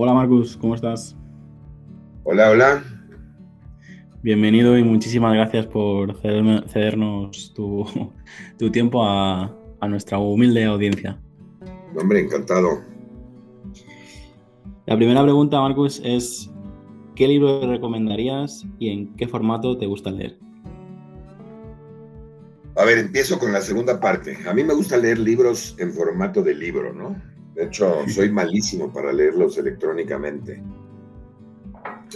Hola Marcus, ¿cómo estás? Hola, hola. Bienvenido y muchísimas gracias por cedernos tu, tiempo a, a, nuestra humilde audiencia. Hombre, encantado. La primera pregunta, Marcus, es ¿qué libro recomendarías y en qué formato te gusta leer? A ver, empiezo con la segunda parte. A mí me gusta leer libros en formato de libro, ¿no? De hecho, soy malísimo para leerlos electrónicamente.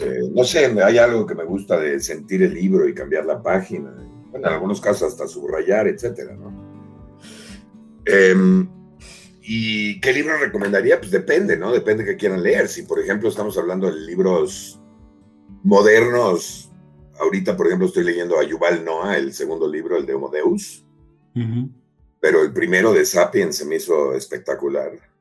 Eh, no sé, hay algo que me gusta de sentir el libro y cambiar la página. Bueno, en algunos casos hasta subrayar, etcétera, ¿no? Em, ¿Y qué libro recomendaría? Pues depende, ¿no? Depende que quieran leer. Si, por ejemplo, estamos hablando de libros modernos, ahorita, por ejemplo, estoy leyendo a Yuval Noah, el segundo libro, el de Homo Deus, pero el primero de Sapiens se me hizo espectacular.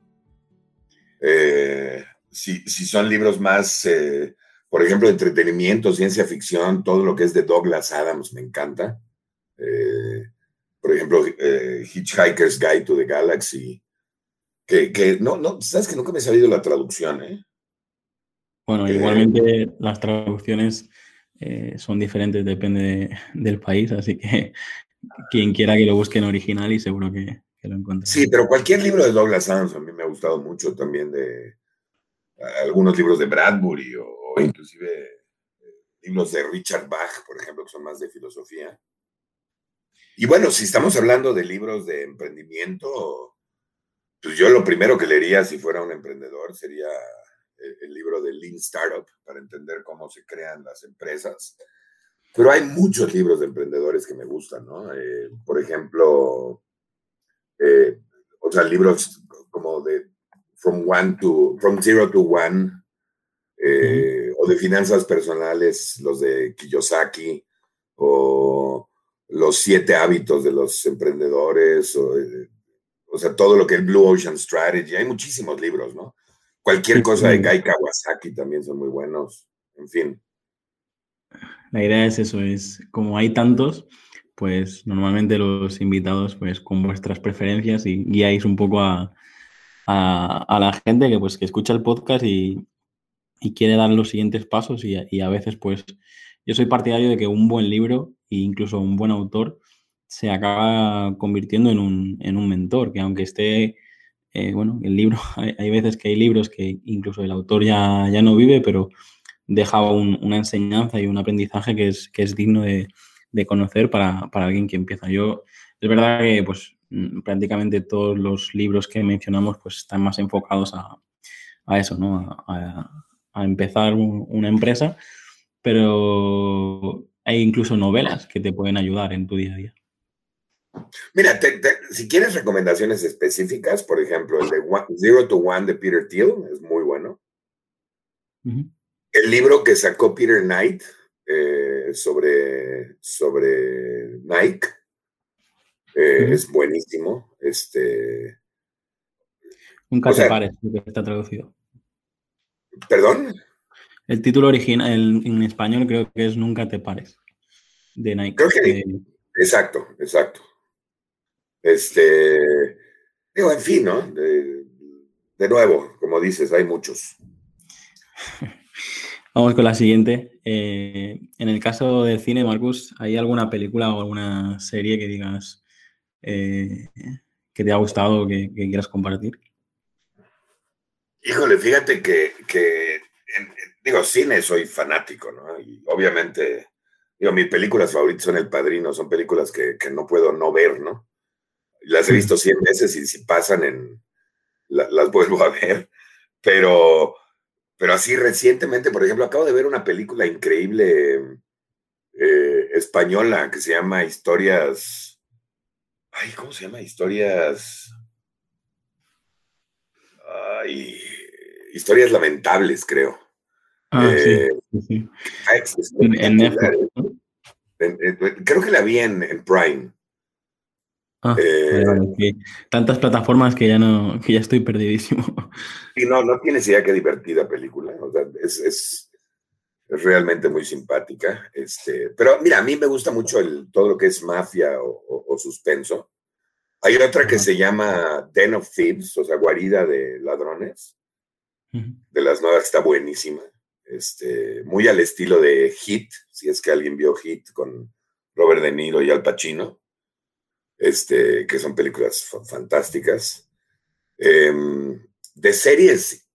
Eh, si, son libros más, eh, por ejemplo, entretenimiento, ciencia ficción, todo lo que es de Douglas Adams me encanta. Eh, por ejemplo, Hitchhiker's Guide to the Galaxy, que, que, no, no, sabes que nunca me ha salido la traducción, ¿eh? Bueno, igualmente las traducciones son diferentes, depende del país, así que quien quiera que lo busque en original y seguro que, lo encuentre. Sí, pero cualquier libro de Douglas Adams a mí me ha gustado mucho también de algunos libros de Bradbury o, inclusive eh, libros de Richard Bach, por ejemplo, que son más de filosofía. Y bueno, si estamos hablando de libros de emprendimiento, pues yo lo primero que leería si fuera un emprendedor sería el, libro de Lean Startup para entender cómo se crean las empresas. Pero hay muchos libros de emprendedores que me gustan, ¿no? Eh, por ejemplo, eh, o sea, libros como de From One to From Zero to One, eh, o de finanzas personales, los de Kiyosaki, o los siete hábitos de los emprendedores, o, o sea, todo lo que es Blue Ocean Strategy. Hay muchísimos libros, ¿no? Cualquier cosa de Gai Kawasaki también son muy buenos. En fin. La idea es eso, es como hay tantos, pues normalmente los invitados, pues con vuestras preferencias y guiáis un poco a, la gente que pues que escucha el podcast y, quiere dar los siguientes pasos. Y, a veces pues yo soy partidario de que un buen libro e incluso un buen autor se acaba convirtiendo en un, en un mentor, que aunque esté eh, bueno, el libro, hay, veces que hay libros que incluso el autor ya, ya no vive, pero deja una enseñanza y un aprendizaje que es, que es digno de, conocer para, alguien que empieza. Yo, es verdad que pues mm, prácticamente todos los libros que mencionamos pues están más enfocados a, eso, ¿no? A, empezar una empresa, pero hay incluso novelas que te pueden ayudar en tu día a día. Mira, si quieres recomendaciones específicas, por ejemplo, el de Zero to One de Peter Thiel es muy bueno. El libro que sacó Peter Knight eh, sobre, sobre Nike eh, es buenísimo. Este, Nunca te pares, está traducido. ¿Perdón? El título original en español creo que es Nunca te pares, de Nike. Creo que, eh, exacto, exacto. Este, digo, en fin, ¿no? De, nuevo, como dices, hay muchos. Vamos con la siguiente. Eh, en el caso del cine, Marcus, ¿hay alguna película o alguna serie que digas eh, que te ha gustado o que, quieras compartir? Híjole, fíjate que, digo, cine soy fanático, ¿no? Y obviamente, digo, mis películas favoritas son El Padrino, son películas que, que no puedo no ver, ¿no? Las he visto 100 veces y si pasan en, las vuelvo a ver, pero, pero así recientemente, por ejemplo, acabo de ver una película increíble eh, española que se llama Historias, ay, ¿cómo se llama? Historias, Ay, historias lamentables, creo. Ah, sí, sí, En, Netflix. Creo que la vi en, Prime. Ah, eh, tantas plataformas que ya no, que ya estoy perdidísimo. Y no, no tienes idea qué divertida película. es, realmente muy simpática. Este, pero mira, a mí me gusta mucho el, todo lo que es mafia o, suspenso. Hay otra que se llama Den of Thieves, o sea, guarida de ladrones. De las nuevas está buenísima. Este, muy al estilo de Hit, si es que alguien vio Hit con Robert De Niro y Al Pacino, este, que son películas fantásticas. Em, de series,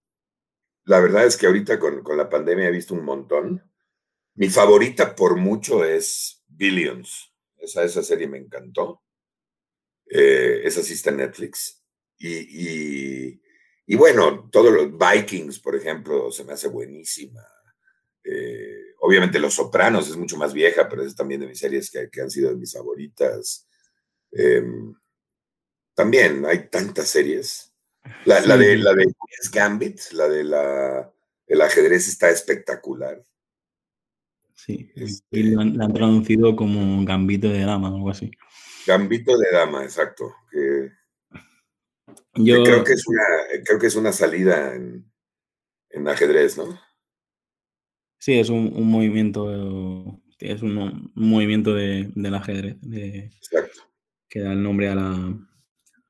la verdad es que ahorita con, la pandemia he visto un montón. Mi favorita por mucho es Billions. Esa, esa serie me encantó. Eh, esa sí está en Netflix. y, y bueno, todos los Vikings, por ejemplo, se me hace buenísima. Eh, obviamente Los Sopranos es mucho más vieja, pero es también de mis series que, han sido de mis favoritas. Em, también hay tantas series. La, de la de Gambit, la de la el ajedrez está espectacular. Sí, este y la han, traducido como Gambito de Dama o algo así. Gambito de Dama, exacto. Que yo creo que es una, creo que es una salida en, ajedrez, ¿no? Sí, es un, movimiento, es un, movimiento de, del ajedrez, Exacto. Que da el nombre a la,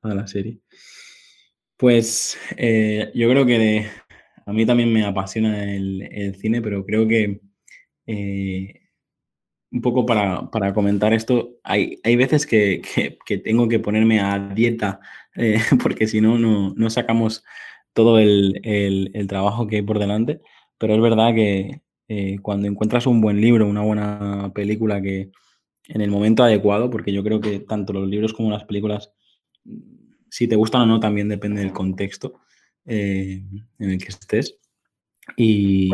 a la serie. Pues eh, yo creo que a mí también me apasiona el, cine, pero creo que eh, un poco para, comentar esto, hay, hay veces que, tengo que ponerme a dieta eh, porque si no, no sacamos todo el, trabajo que hay por delante, pero es verdad que cuando encuentras un buen libro, una buena película que en el momento adecuado, porque yo creo que tanto los libros como las películas, si te gustan o no, también depende del contexto eh, en el que estés. Y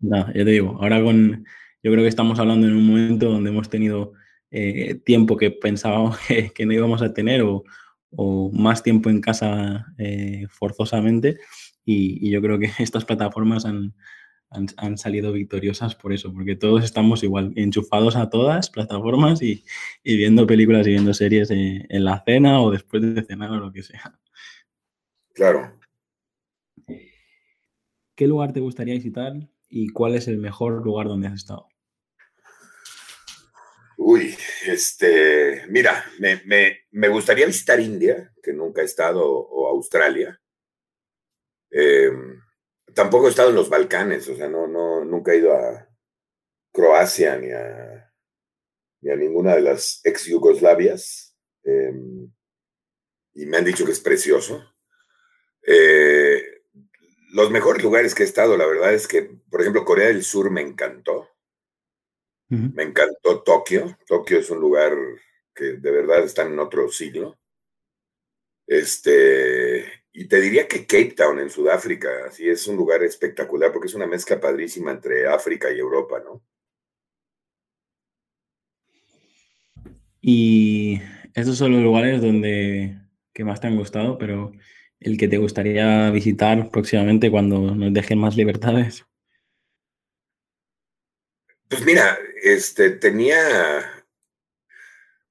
nada, ya te digo, ahora con yo creo que estamos hablando en un momento donde hemos tenido eh, tiempo que pensábamos que, no íbamos a tener o, más tiempo en casa eh, forzosamente y, yo creo que estas plataformas han, salido victoriosas por eso, porque todos estamos igual enchufados a todas plataformas y, viendo películas y viendo series en, en la cena o después de cenar o lo que sea. Claro. ¿Qué lugar te gustaría visitar y cuál es el mejor lugar donde has estado? Uy, este, mira, me, gustaría visitar India, que nunca he estado, o Australia. Em, tampoco he estado en los Balcanes, o sea, no, no, nunca he ido a Croacia ni a, ni a ninguna de las ex Yugoslavias. Em, y me han dicho que es precioso. Eh, los mejores lugares que he estado, la verdad es que, por ejemplo, Corea del Sur me encantó. Me encantó Tokio. Tokio es un lugar que de verdad está en otro siglo. Este, y te diría que Cape Town en Sudáfrica, sí es un lugar espectacular porque es una mezcla padrísima entre África y Europa, ¿no? Y esos son los lugares donde que más te han gustado, pero el que te gustaría visitar próximamente cuando nos dejen más libertades. Pues mira, este, tenía,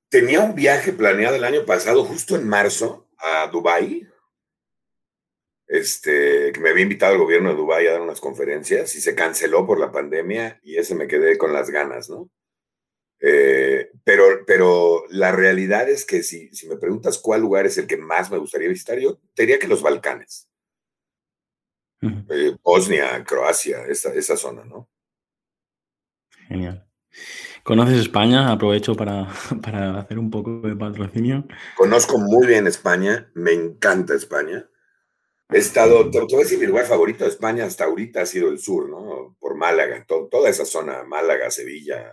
tenía un viaje planeado el año pasado, justo en marzo, a Dubái. Este, que me había invitado el gobierno de Dubái a dar unas conferencias y se canceló por la pandemia y ese me quedé con las ganas, ¿no? Eh, pero, pero la realidad es que si, si me preguntas cuál lugar es el que más me gustaría visitar, yo diría que los Balcanes. Eh, Bosnia, Croacia, esa, esa zona, ¿no? Genial. ¿Conoces España? Aprovecho para, para, hacer un poco de patrocinio. Conozco muy bien España, me encanta España. He estado, te, voy a decir, mi lugar favorito de España hasta ahorita ha sido el sur, ¿no? Por Málaga, toda esa zona, Málaga, Sevilla,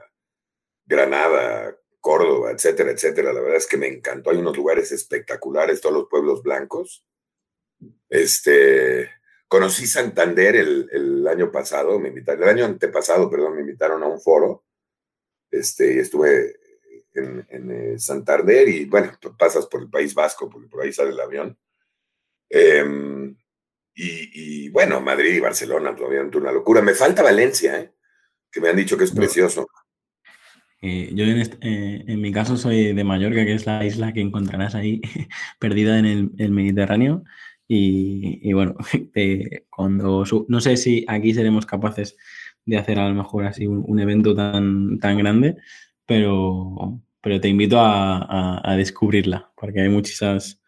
Granada, Córdoba, etcétera, etcétera. La verdad es que me encantó. Hay unos lugares espectaculares, todos los pueblos blancos. Este, Conocí Santander el, año pasado, me invitaron, el año antepasado, perdón, me invitaron a un foro. Este, estuve en, eh, Santander y bueno, pasas por el País Vasco, porque por ahí sale el avión. Em, Y, bueno, Madrid y Barcelona, obviamente una locura. Me falta Valencia, ¿eh? que me han dicho que es precioso. Eh, yo eh, en, mi caso soy de Mallorca, que es la isla que encontrarás ahí perdida en el, Mediterráneo. Y, bueno, cuando no sé si aquí seremos capaces de hacer a lo mejor así un, evento tan, tan grande, pero, pero te invito a, descubrirla, porque hay muchas,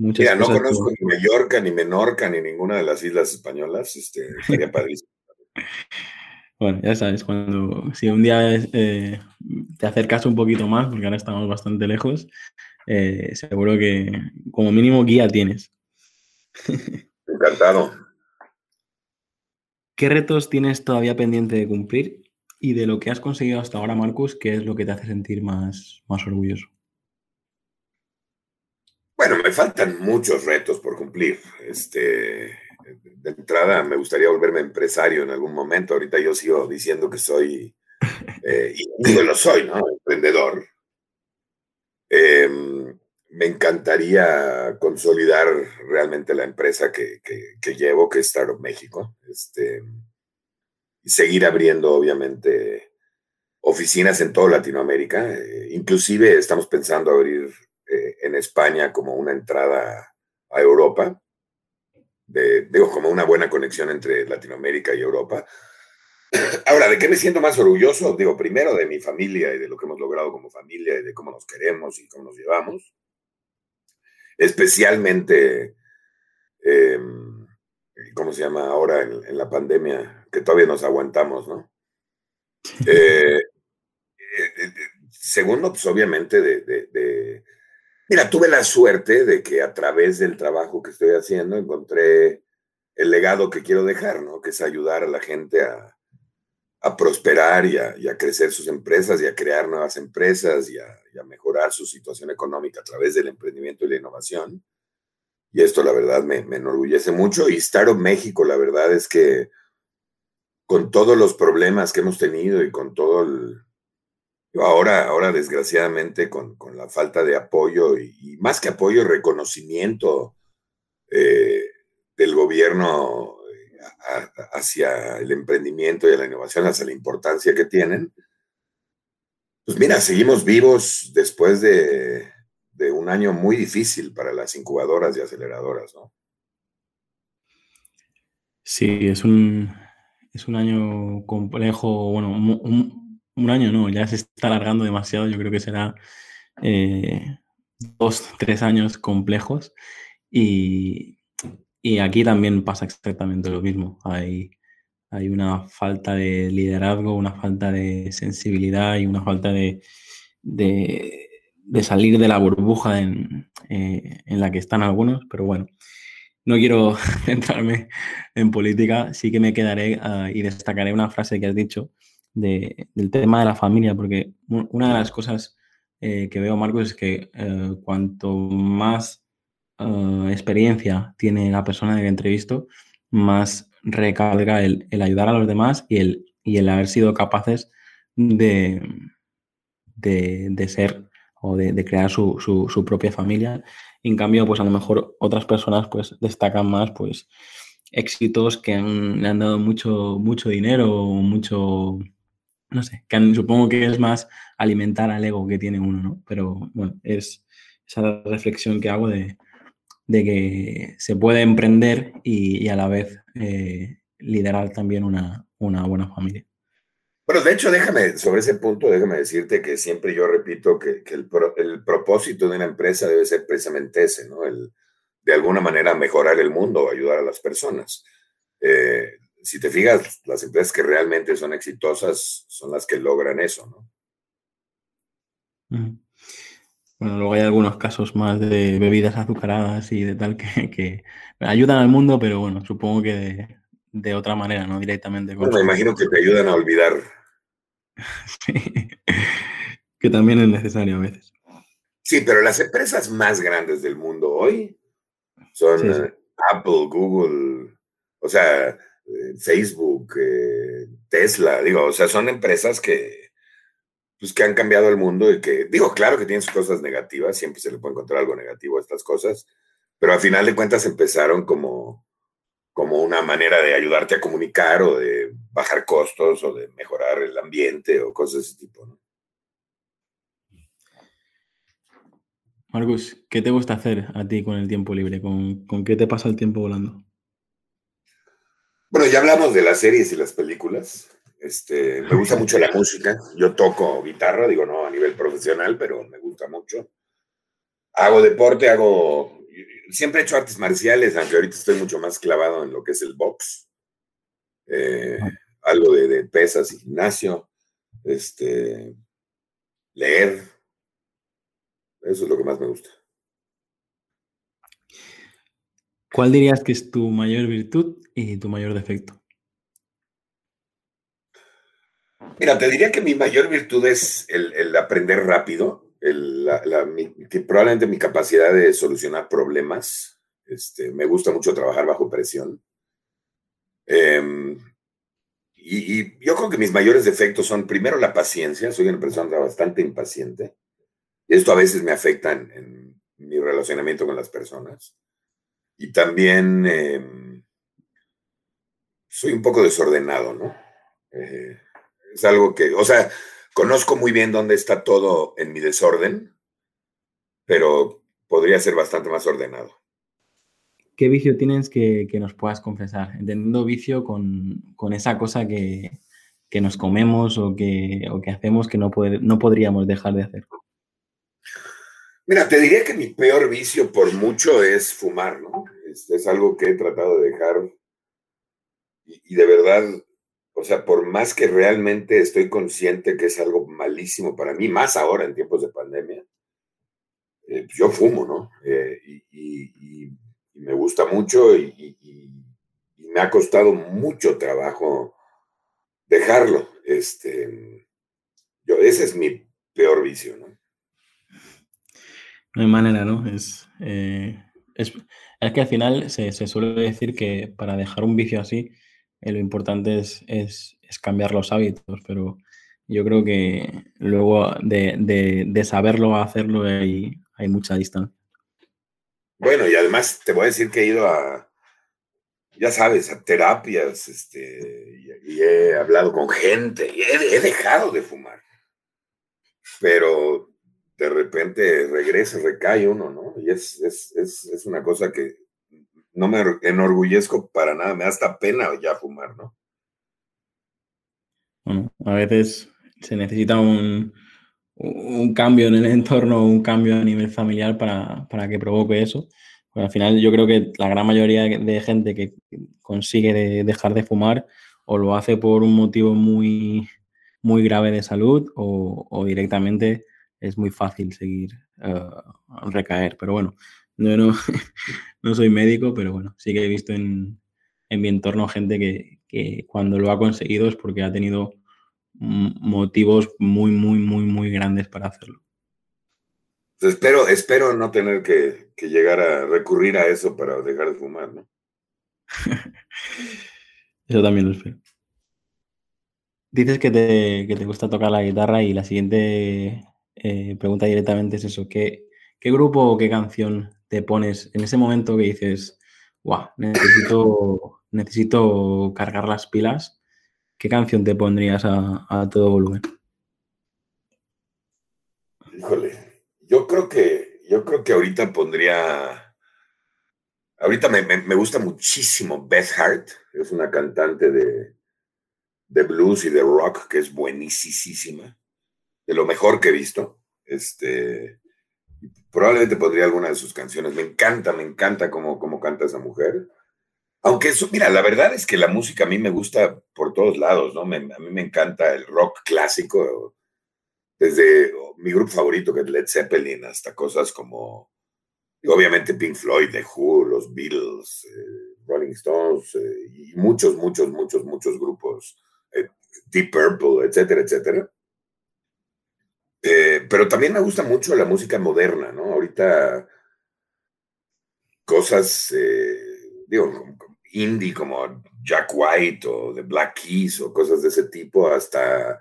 muchas Mira, no conozco ni Mallorca, ni Menorca, ni ninguna de las islas españolas, este, estaría padrísimo. Bueno, ya sabes, cuando si un día eh, te acercas un poquito más, porque ahora estamos bastante lejos, eh, seguro que como mínimo guía tienes. Encantado. ¿Qué retos tienes todavía pendiente de cumplir? Y de lo que has conseguido hasta ahora, Marcus, ¿qué es lo que te hace sentir más, más orgulloso? Bueno, me faltan muchos retos por cumplir. Este, de entrada me gustaría volverme empresario en algún momento. Ahorita yo sigo diciendo que soy, eh, y digo lo soy, ¿no? Emprendedor. Em, me encantaría consolidar realmente la empresa que, llevo, que es Startup México. Este, y seguir abriendo, obviamente, oficinas en toda Latinoamérica. Eh, inclusive estamos pensando abrir eh, en España como una entrada a Europa digo, como una buena conexión entre Latinoamérica y Europa. Ahora, ¿de qué me siento más orgulloso? Digo, primero de mi familia y de lo que hemos logrado como familia y de cómo nos queremos y cómo nos llevamos. Especialmente, em, ¿cómo se llama ahora en, la pandemia? Que todavía nos aguantamos, ¿no? Eh, eh, eh, segundo, pues obviamente de Mira, tuve la suerte de que a través del trabajo que estoy haciendo encontré el legado que quiero dejar, ¿no? Que es ayudar a la gente a, prosperar y a, crecer sus empresas y a crear nuevas empresas y a, mejorar su situación económica a través del emprendimiento y la innovación. Y esto, la verdad, me, enorgullece mucho. Y Startup México, la verdad es que con todos los problemas que hemos tenido y con todo el, Ahora, ahora desgraciadamente, con, la falta de apoyo y, más que apoyo, reconocimiento eh, del gobierno eh, hacia el emprendimiento y la innovación, hacia la importancia que tienen, pues mira, seguimos vivos después de, un año muy difícil para las incubadoras y aceleradoras, ¿no? Sí, es un, es un año complejo, bueno, un año no, ya se está alargando demasiado. Yo creo que será eh, dos, tres años complejos. Y, aquí también pasa exactamente lo mismo. Hay, hay una falta de liderazgo, una falta de sensibilidad y una falta de, de, salir de la burbuja en, eh, en, la que están algunos. Pero bueno, no quiero centrarme en política, sí que me quedaré ah, y destacaré una frase que has dicho del tema de la familia, porque una de las cosas eh, que veo, Marcos, es que eh, cuanto más eh, experiencia tiene la persona que entrevisto, más recarga el, ayudar a los demás y el, y el haber sido capaces de, de, ser o de, crear su, su, propia familia. En cambio, pues a lo mejor otras personas pues destacan más pues éxitos que le han dado mucho, mucho dinero, mucho, no sé, que supongo que es más alimentar al ego que tiene uno, ¿no? Pero bueno, es esa reflexión que hago de, que se puede emprender y, a la vez eh, liderar también una, buena familia. Bueno, de hecho, déjame, sobre ese punto, déjame decirte que siempre yo repito que, el, propósito de una empresa debe ser precisamente ese, ¿no? El, de alguna manera mejorar el mundo, o ayudar a las personas. Eh, si te fijas, las empresas que realmente son exitosas son las que logran eso, ¿no? Bueno, luego hay algunos casos más de bebidas azucaradas y de tal que, ayudan al mundo, pero bueno, supongo que de, otra manera, no directamente. Bueno, me imagino que te ayudan a olvidar. sí, que también es necesario a veces. Sí, pero las empresas más grandes del mundo hoy son eh, Apple, Google, o sea, Facebook, eh, Tesla, digo, o sea, son empresas que, pues, que han cambiado el mundo y que, digo, claro que tienen sus cosas negativas, siempre se le puede encontrar algo negativo a estas cosas, pero al final de cuentas empezaron como, como una manera de ayudarte a comunicar o de bajar costos o de mejorar el ambiente o cosas de ese tipo. ¿no? Marcus, ¿qué te gusta hacer a ti con el tiempo libre? ¿Con, ¿Con, qué te pasa el tiempo volando? Bueno, ya hablamos de las series y las películas. Este, me gusta mucho la música. Yo toco guitarra, digo, no a nivel profesional, pero me gusta mucho. Hago deporte, hago... Siempre he hecho artes marciales, aunque ahorita estoy mucho más clavado en lo que es el box. Eh, algo de, de pesas y gimnasio. Este, leer, eso es lo que más me gusta. ¿Cuál dirías que es tu mayor virtud y tu mayor defecto? Mira, te diría que mi mayor virtud es el, aprender rápido, probablemente mi capacidad de solucionar problemas. Este, me gusta mucho trabajar bajo presión. Em, y, y, yo creo que mis mayores defectos son, primero, la paciencia. Soy una persona bastante impaciente. Esto a veces me afecta en, mi relacionamiento con las personas. Y también em, soy un poco desordenado, ¿no? Eh, es algo que, o sea, conozco muy bien dónde está todo en mi desorden, pero podría ser bastante más ordenado. ¿Qué vicio tienes que, nos puedas confesar? Entendiendo vicio con, esa cosa que, nos comemos o que, que hacemos que no, no podríamos dejar de hacer. Mira, te diría que mi peor vicio por mucho es fumar, ¿no? Es, algo que he tratado de dejar y, de verdad, o sea, por más que realmente estoy consciente que es algo malísimo para mí, más ahora en tiempos de pandemia, eh, pues yo fumo, ¿no? Eh, y, me gusta mucho y, me ha costado mucho trabajo dejarlo. Este, yo, ese es mi peor vicio, ¿no? No hay manera, ¿no? Es, eh, es, que al final se, suele decir que para dejar un vicio así, eh, lo importante es, es, cambiar los hábitos, pero yo creo que luego de, saberlo a hacerlo hay, hay mucha distancia. Bueno, y además te voy a decir que he ido a, ya sabes, a terapias, este, y, he hablado con gente, y he, he, dejado de fumar. Pero de repente regresa, recae uno, ¿no? Y es, es, una cosa que no me enorgullezco para nada, me da hasta pena ya fumar, ¿no? Bueno, a veces se necesita un, cambio en el entorno, un cambio a nivel familiar para, que provoque eso. Al final yo creo que la gran mayoría de gente que consigue dejar de fumar o lo hace por un motivo muy, muy grave de salud o directamente es muy fácil seguir uh, recaer. Pero bueno, no, no, no, soy médico, pero bueno, sí que he visto en, en mi entorno gente que, que, cuando lo ha conseguido es porque ha tenido motivos muy, muy, muy, muy grandes para hacerlo. Espero, espero no tener que, que llegar a recurrir a eso para dejar de fumar, ¿no? eso también lo espero. Dices que te, que te, gusta tocar la guitarra y la siguiente eh, pregunta directamente es eso, ¿qué, ¿qué grupo o qué canción te pones en ese momento que dices, wow, necesito, necesito cargar las pilas? ¿Qué canción te pondrías a, todo volumen? Híjole, yo creo que, yo creo que ahorita pondría, ahorita me, gusta muchísimo Beth Hart, es una cantante de, de blues y de rock que es buenísima de lo mejor que he visto. Este, probablemente podría alguna de sus canciones. Me encanta, me encanta cómo, cómo canta esa mujer. Aunque eso, mira, la verdad es que la música a mí me gusta por todos lados, ¿no? a mí me encanta el rock clásico, desde mi grupo favorito que es Led Zeppelin hasta cosas como, obviamente Pink Floyd, The Who, los Beatles, eh, Rolling Stones eh, y muchos, muchos, muchos, muchos grupos, eh, Deep Purple, etcétera, etcétera. Eh, pero también me gusta mucho la música moderna, ¿no? Ahorita cosas, eh, digo, indie como Jack White o The Black Keys o cosas de ese tipo, hasta,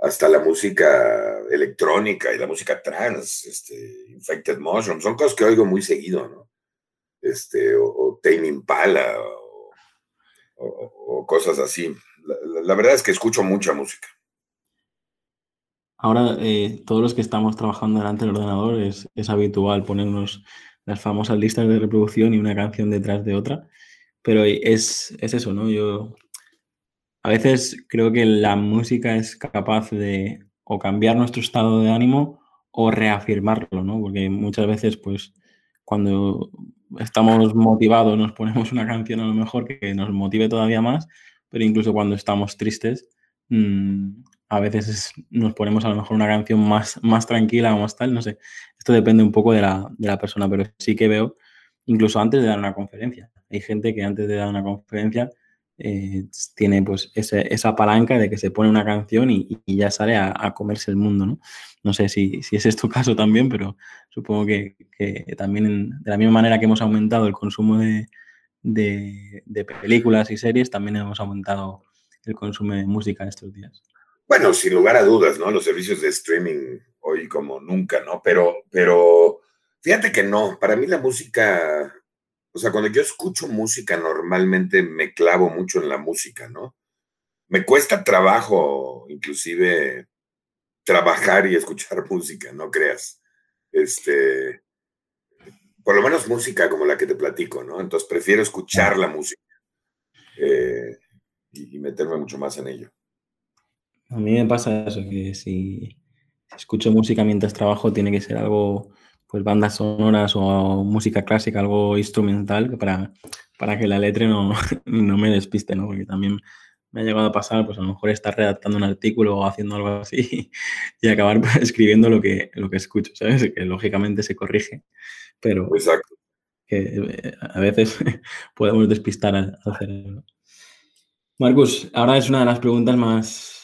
hasta la música electrónica y la música trans, este, Infected Mushroom, son cosas que oigo muy seguido, ¿no? Este, o, o Tame Impala, o o, cosas así. La, verdad es que escucho mucha música. Ahora, eh, todos los que estamos trabajando delante del ordenador es, es habitual ponernos las famosas listas de reproducción y una canción detrás de otra, pero es, es eso, ¿no? Yo a veces creo que la música es capaz de o cambiar nuestro estado de ánimo o reafirmarlo, ¿no? Porque muchas veces, pues, cuando estamos motivados nos ponemos una canción a lo mejor que nos motive todavía más, pero incluso cuando estamos tristes, mmm, a veces nos ponemos a lo mejor una canción más, más tranquila o más tal, no sé. Esto depende un poco de la, de la persona, pero sí que veo, incluso antes de dar una conferencia. Hay gente que antes de dar una conferencia eh, tiene pues esa palanca de que se pone una canción y, ya sale a, comerse el mundo, ¿no? No sé si, si ese es tu caso también, pero supongo que, también de la misma manera que hemos aumentado el consumo de, de, películas y series, también hemos aumentado el consumo de música estos días. Bueno, sin lugar a dudas, ¿no? Los servicios de streaming hoy como nunca, ¿no? Pero, pero fíjate que no, para mí la música o sea, cuando yo escucho música, normalmente me clavo mucho en la música, ¿no? Me cuesta trabajo, inclusive, trabajar y escuchar música, no creas. Este, por lo menos música como la que te platico, ¿no? Entonces prefiero escuchar la música eh, y, meterme mucho más en ello. A mí me pasa eso, que si escucho música mientras trabajo tiene que ser algo pues bandas sonoras o música clásica, algo instrumental para, para que la letra no, no me despiste, ¿no? Porque también me ha llegado a pasar, pues a lo mejor estar redactando un artículo o haciendo algo así y acabar escribiendo lo que, lo que escucho, ¿sabes? Que lógicamente se corrige, pero Exacto. que eh, a veces podemos despistar al, cerebro. Marcus, ahora es una de las preguntas más,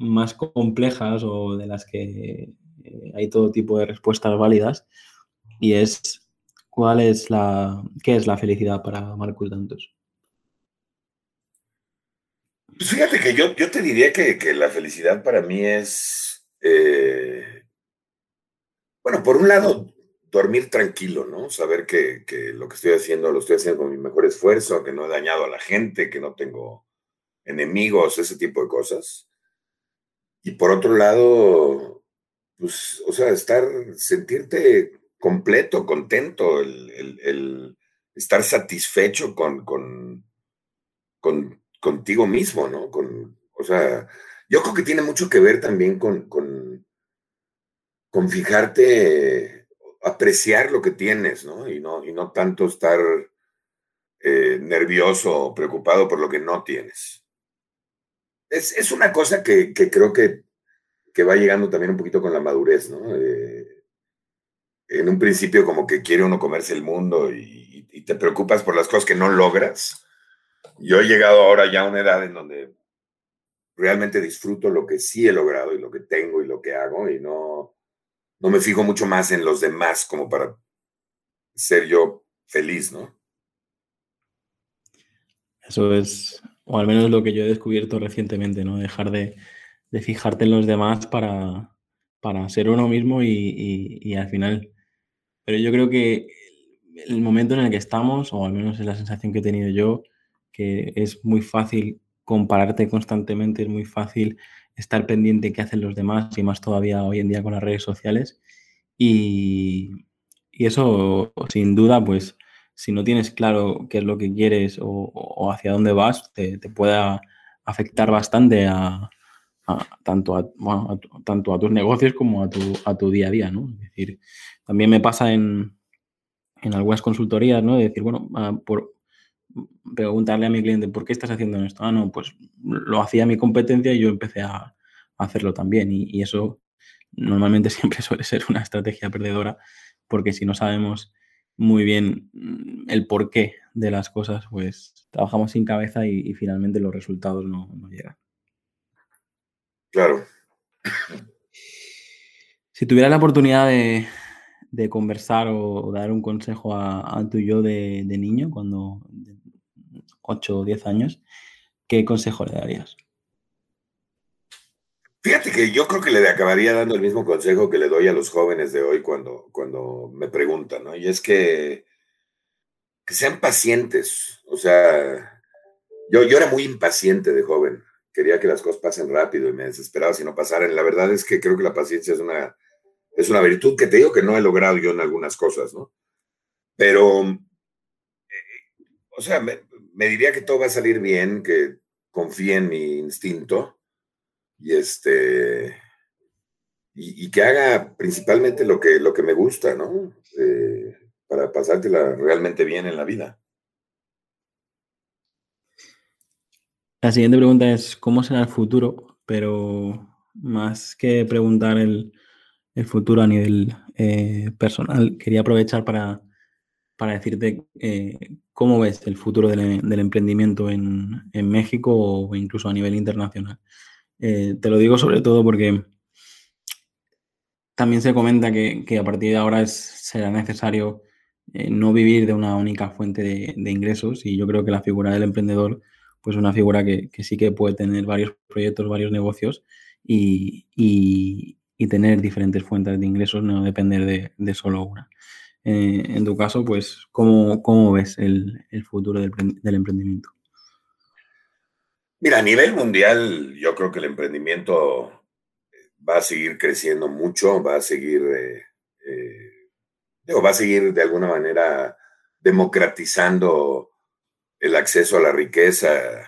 más complejas o de las que eh, hay todo tipo de respuestas válidas y es cuál es la, qué es la felicidad para Marcus Dantos. Pues fíjate que yo, yo te diría que, la felicidad para mí es, eh, bueno, por un lado, dormir tranquilo, ¿no? Saber que, que, lo que estoy haciendo lo estoy haciendo con mi mejor esfuerzo, que no he dañado a la gente, que no tengo enemigos, ese tipo de cosas. Y por otro lado, pues, o sea, estar, sentirte completo, contento, el, estar satisfecho con, con, contigo mismo, ¿no? Con, o sea, yo creo que tiene mucho que ver también con, con, con fijarte, apreciar lo que tienes, ¿no? Y no, y no tanto estar eh, nervioso o preocupado por lo que no tienes. Es, una cosa que, creo que, que, va llegando también un poquito con la madurez, ¿no? Eh, en un principio como que quiere uno comerse el mundo y, te preocupas por las cosas que no logras. Yo he llegado ahora ya a una edad en donde realmente disfruto lo que sí he logrado y lo que tengo y lo que hago y no, no me fijo mucho más en los demás como para ser yo feliz, ¿no? Eso es, o al menos lo que yo he descubierto recientemente, ¿no? Dejar de, fijarte en los demás para, para ser uno mismo y al final pero yo creo que el momento en el que estamos, o al menos es la sensación que he tenido yo, que es muy fácil compararte constantemente, es muy fácil estar pendiente de qué hacen los demás y más todavía hoy en día con las redes sociales. Y, eso, sin duda, pues si no tienes claro qué es lo que quieres o, hacia dónde vas, te, te puede afectar bastante a, tanto, a, tanto a tus negocios como a tu, a tu día a día, ¿no? Es decir, también me pasa en, en algunas consultorías, ¿no? De decir, bueno, ah, por preguntarle a mi cliente, ¿por qué estás haciendo esto? Ah, no, pues lo hacía mi competencia y yo empecé a, hacerlo también. Y, eso normalmente siempre suele ser una estrategia perdedora, porque si no sabemos muy bien mm, el porqué de las cosas, pues trabajamos sin cabeza y, y finalmente los resultados no, no llegan. Claro. Si tuvieras la oportunidad de, conversar o, dar un consejo a, tu yo de, niño, cuando 8 o 10 años, ¿qué consejo le darías? Fíjate que yo creo que le acabaría dando el mismo consejo que le doy a los jóvenes de hoy cuando, cuando me preguntan, ¿no? Y es que, sean pacientes. O sea, yo, yo era muy impaciente de joven. Quería que las cosas pasen rápido y me desesperaba si no pasaran. La verdad es que creo que la paciencia es una, es una virtud que te digo que no he logrado yo en algunas cosas, ¿no? Pero, eh, o sea, me, me diría que todo va a salir bien, que confíe en mi instinto y este y, que haga principalmente lo que, lo que me gusta, ¿no? Eh, para pasártela realmente bien en la vida. La siguiente pregunta es, ¿cómo será el futuro? Pero más que preguntar el, futuro a nivel eh, personal, quería aprovechar para, decirte eh, cómo ves el futuro del, emprendimiento en, México o incluso a nivel internacional. Te lo digo sobre todo porque también se comenta que, a partir de ahora será necesario eh, no vivir de una única fuente de, ingresos y yo creo que la figura del emprendedor pues es una figura que, sí que puede tener varios proyectos, varios negocios y, tener diferentes fuentes de ingresos, no depender de, solo una. Eh, en tu caso, pues, ¿cómo, ves el, futuro del emprendimiento? Mira, a nivel mundial, yo creo que el emprendimiento va a seguir creciendo mucho, va a seguir, eh, eh, va a seguir de alguna manera democratizando el acceso a la riqueza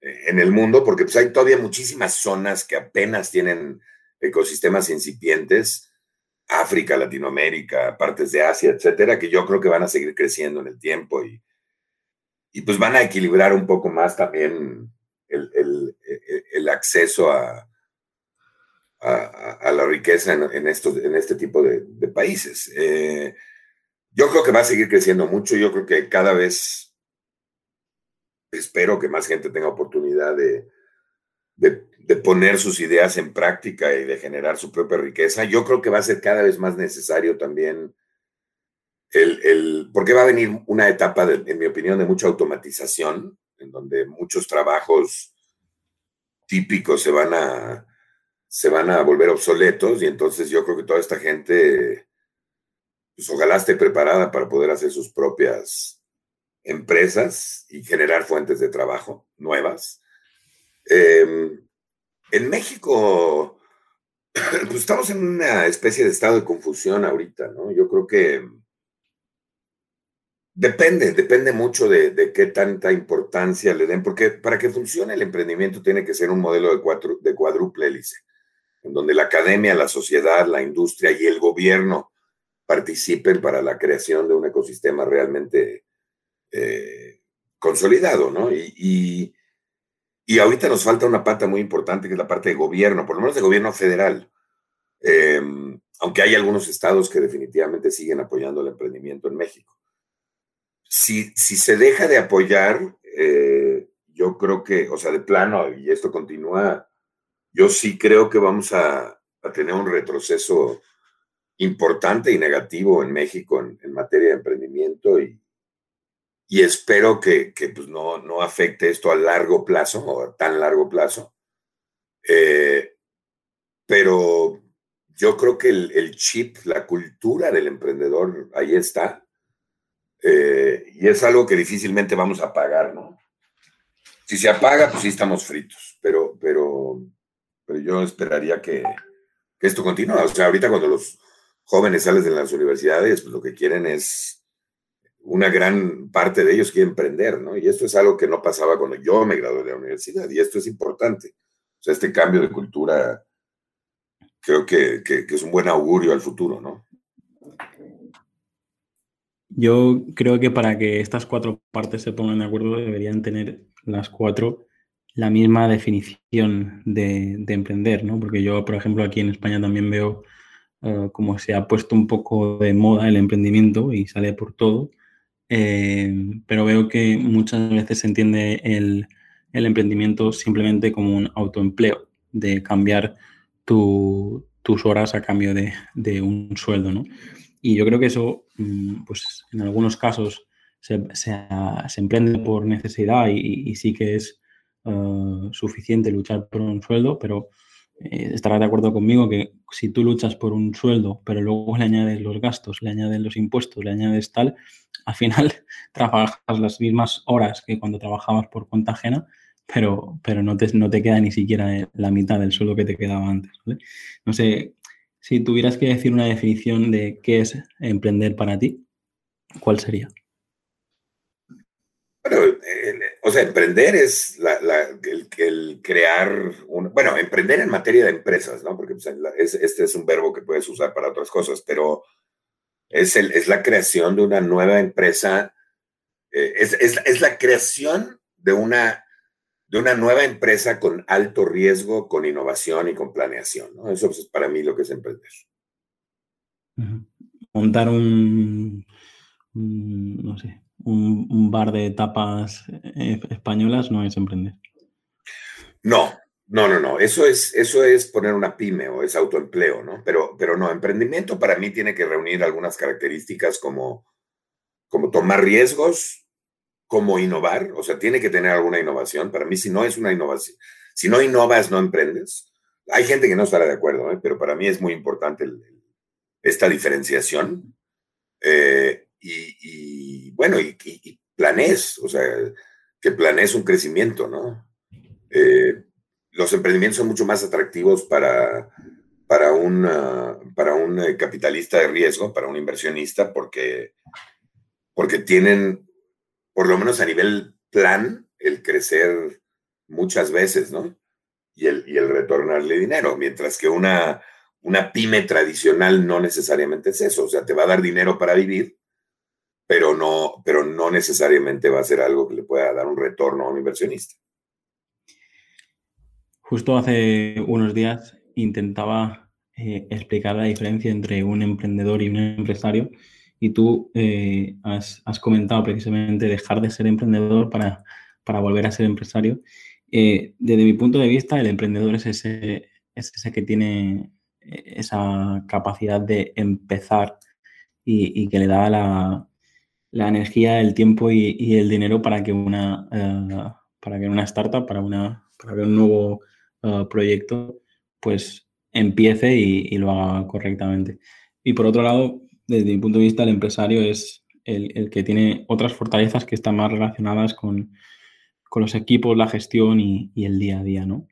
eh, en el mundo, porque pues hay todavía muchísimas zonas que apenas tienen ecosistemas incipientes, África, Latinoamérica, partes de Asia, etcétera, que yo creo que van a seguir creciendo en el tiempo y, y pues van a equilibrar un poco más también el acceso a, a, la riqueza en, estos, en este tipo de, países. Eh, yo creo que va a seguir creciendo mucho. Yo creo que cada vez espero que más gente tenga oportunidad de, de, poner sus ideas en práctica y de generar su propia riqueza. Yo creo que va a ser cada vez más necesario también el, el porque va a venir una etapa, en mi opinión, de mucha automatización, en donde muchos trabajos típicos se van a, se van a volver obsoletos y entonces yo creo que toda esta gente, pues ojalá esté preparada para poder hacer sus propias empresas y generar fuentes de trabajo nuevas. Em, en México, pues estamos en una especie de estado de confusión ahorita, ¿no? Yo creo que depende, depende mucho de, qué tanta importancia le den, porque para que funcione el emprendimiento tiene que ser un modelo de, cuatro, de cuádruple hélice en donde la academia, la sociedad, la industria y el gobierno participen para la creación de un ecosistema realmente eh, consolidado, ¿no? Y, y, ahorita nos falta una pata muy importante, que es la parte de gobierno, por lo menos de gobierno federal. Em, aunque hay algunos estados que definitivamente siguen apoyando el emprendimiento en México. Si, se deja de apoyar, eh, yo creo que, o sea, de plano, y esto continúa yo sí creo que vamos a, tener un retroceso importante y negativo en México en, materia de emprendimiento y, espero que, pues no, no, afecte esto a largo plazo o a tan largo plazo. Eh, pero yo creo que el, chip, la cultura del emprendedor, ahí está. Eh, y es algo que difícilmente vamos a pagar, ¿no? Si se apaga, pues sí estamos fritos, pero, pero pero yo esperaría que, esto continúe. O sea, ahorita cuando los jóvenes salen de las universidades, pues lo que quieren es, una gran parte de ellos quiere emprender, ¿no? Y esto es algo que no pasaba cuando yo me gradué de la universidad, y esto es importante. O sea, este cambio de cultura creo que, que es un buen augurio al futuro, ¿no? Yo creo que para que estas cuatro partes se pongan de acuerdo deberían tener las cuatro la misma definición de, emprender, ¿no? Porque yo, por ejemplo, aquí en España también veo uh, como se ha puesto un poco de moda el emprendimiento y sale por todo, eh, pero veo que muchas veces se entiende el, emprendimiento simplemente como un autoempleo, de cambiar tus horas a cambio de, un sueldo, ¿no? Y yo creo que eso, mm, pues en algunos casos se, emprende por necesidad y sí que es eh, suficiente luchar por un sueldo, pero eh, estarás de acuerdo conmigo que si tú luchas por un sueldo, pero luego le añades los gastos, le añades los impuestos, le añades tal, al final trabajas las mismas horas que cuando trabajabas por cuenta ajena, pero, pero no, te, no te queda ni siquiera la mitad del sueldo que te quedaba antes. No sé, si tuvieras que decir una definición de qué es emprender para ti, ¿cuál sería? Bueno, o sea, emprender es el, crear, bueno, emprender en materia de empresas, ¿no? Porque este es un verbo que puedes usar para otras cosas, pero es, la creación de una nueva empresa, eh, es, la creación de una, de una nueva empresa con alto riesgo, con innovación y con planeación, ¿no? Eso pues, es para mí lo que es emprender. Montar un no sé, un, bar de tapas eh, españolas no es emprender. No, no, no, no. Eso es, eso es poner una pyme o es autoempleo, ¿no? Pero, pero no, emprendimiento para mí tiene que reunir algunas características como, como tomar riesgos, como innovar, o sea, tiene que tener alguna innovación. Para mí, si no es una innovación, si no innovas, no emprendes. Hay gente que no estará de acuerdo, ¿eh? pero para mí es muy importante esta diferenciación. Eh, y, bueno, y, planes, o sea, que planees un crecimiento, ¿no? Eh, los emprendimientos son mucho más atractivos para, para, un, para un eh, capitalista de riesgo, para un inversionista, porque, porque tienen, por lo menos a nivel plan, el crecer muchas veces, ¿no? Y el, y el retornarle dinero, mientras que una, una pyme tradicional no necesariamente es eso, o sea, te va a dar dinero para vivir, pero no, pero no necesariamente va a ser algo que le pueda dar un retorno a un inversionista. Justo hace unos días intentaba eh, explicar la diferencia entre un emprendedor y un empresario y tú eh, has, comentado precisamente dejar de ser emprendedor para, para volver a ser empresario. Eh, desde mi punto de vista, el emprendedor es ese, es ese que tiene esa capacidad de empezar y que le da la, la energía, el tiempo y, el dinero para que una, eh, para que una startup, para, una, para que un nuevo eh, proyecto, pues empiece y, lo haga correctamente. Y por otro lado, desde mi punto de vista, el empresario es el, que tiene otras fortalezas que están más relacionadas con, los equipos, la gestión y, el día a día, ¿no?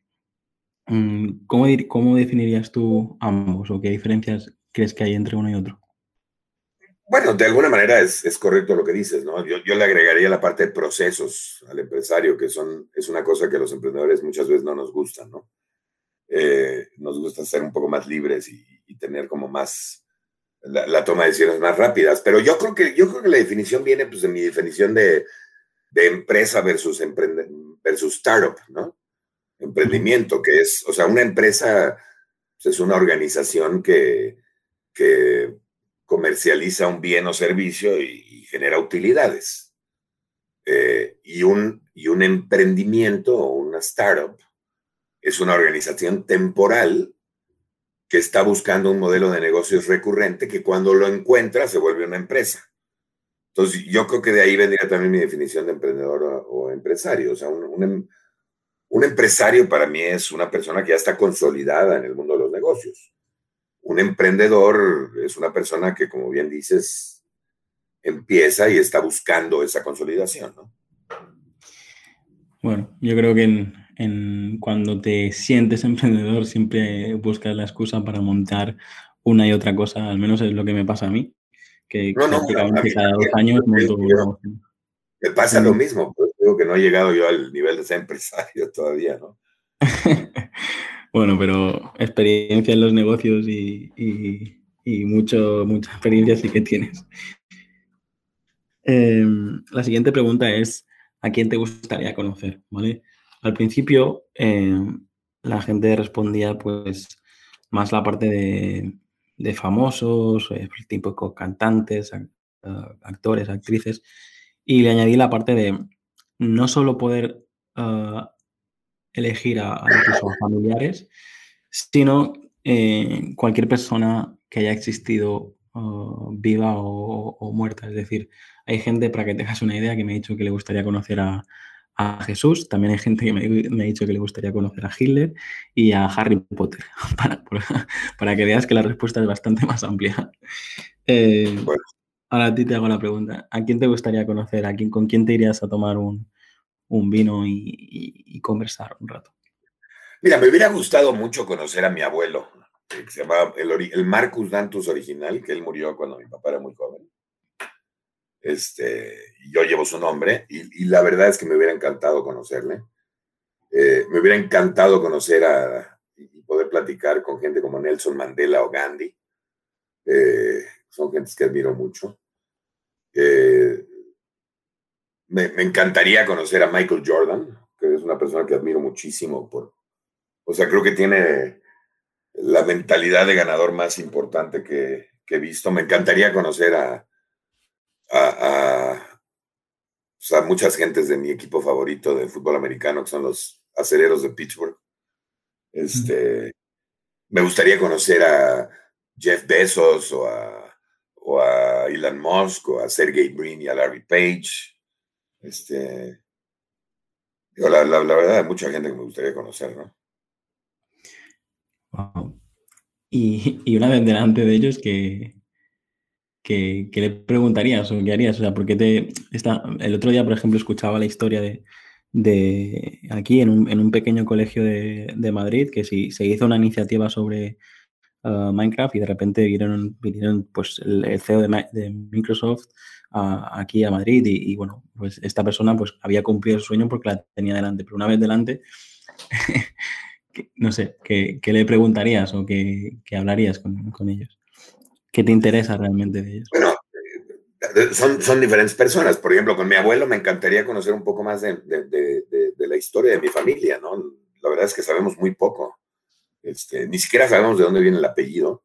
Mm, ¿Cómo, ¿Cómo definirías tú ambos o qué diferencias crees que hay entre uno y otro? Bueno, de alguna manera es, correcto lo que dices, ¿no? Yo, le agregaría la parte de procesos al empresario, que son, es una cosa que los emprendedores muchas veces no nos gustan, ¿no? Eh, nos gusta ser un poco más libres y, tener como más la, toma de decisiones más rápidas. Pero yo creo que, yo creo que la definición viene pues, de mi definición de, empresa versus, versus startup, ¿no? Emprendimiento, que es, o sea, una empresa pues, es una organización que, que comercializa un bien o servicio y, genera utilidades. Eh, y, un, y un emprendimiento o una startup es una organización temporal que está buscando un modelo de negocios recurrente que cuando lo encuentra se vuelve una empresa. Entonces, yo creo que de ahí vendría también mi definición de emprendedor o, empresario. O sea, un, em, un, empresario para mí es una persona que ya está consolidada en el mundo de los negocios un emprendedor es una persona que, como bien dices, empieza y está buscando esa consolidación, ¿no? Bueno, yo creo que en, cuando te sientes emprendedor siempre buscas la excusa para montar una y otra cosa, al menos es lo que me pasa a mí, que prácticamente cada dos años monto Me pasa lo mismo, pues digo que no he llegado yo al nivel de ser empresario todavía, ¿no? Bueno, pero experiencia en los negocios y, mucho, mucha experiencia sí que tienes. Em, la siguiente pregunta es, ¿a quién te gustaría conocer? ¿Vale? Al principio em, la gente respondía pues más la parte de, famosos, eh, tipo cantantes, actores, actrices, y le añadí la parte de no solo poder ah, elegir a, incluso familiares, sino eh, cualquier persona que haya existido viva o, muerta. Es decir, hay gente, para que tengas una idea, que me ha dicho que le gustaría conocer a, a Jesús, también hay gente que me, ha dicho que le gustaría conocer a Hitler y a Harry Potter, para, que veas que la respuesta es bastante más amplia. Eh, ahora a ti te hago la pregunta, ¿a quién te gustaría conocer? ¿A quién, ¿Con quién te irías a tomar un, vino y, conversar un rato? Mira, me hubiera gustado mucho conocer a mi abuelo, que se llamaba el, el Marcus Dantus original, que él murió cuando mi papá era muy joven este, yo llevo su nombre y, la verdad es que me hubiera encantado conocerle. Eh, me hubiera encantado conocer a, y poder platicar con gente como Nelson Mandela o Gandhi. Eh, son gentes que admiro mucho. Eh, me, encantaría conocer a Michael Jordan, que es una persona que admiro muchísimo. Por, o sea, creo que tiene la mentalidad de ganador más importante que he visto. Me encantaría conocer a, a, muchas gentes de mi equipo favorito de fútbol americano, que son los aceleros de Pittsburgh. Este, Me gustaría conocer a Jeff Bezos o a, o a Elon Musk o a Sergey Brin y a Larry Page. Este, la, la, verdad, hay mucha gente que me gustaría conocer, ¿no? Y, y, una vez delante de ellos que, ¿qué, le preguntarías o qué harías? O sea, porque te, está, el otro día, por ejemplo, escuchaba la historia de, de aquí en un, en un, pequeño colegio de, de, Madrid que si se hizo una iniciativa sobre uh, Minecraft y de repente vinieron, vinieron pues el, CEO de, Microsoft aquí a Madrid y, bueno, pues esta persona pues había cumplido el sueño porque la tenía delante, pero una vez delante, no sé, ¿qué, ¿qué, le preguntarías o qué, qué hablarías con, con ellos? ¿Qué te interesa realmente de ellos? Bueno, eh, son, son diferentes personas. Por ejemplo, con mi abuelo me encantaría conocer un poco más de, de, la historia de mi familia, ¿no? La verdad es que sabemos muy poco. Este, ni siquiera sabemos de dónde viene el apellido,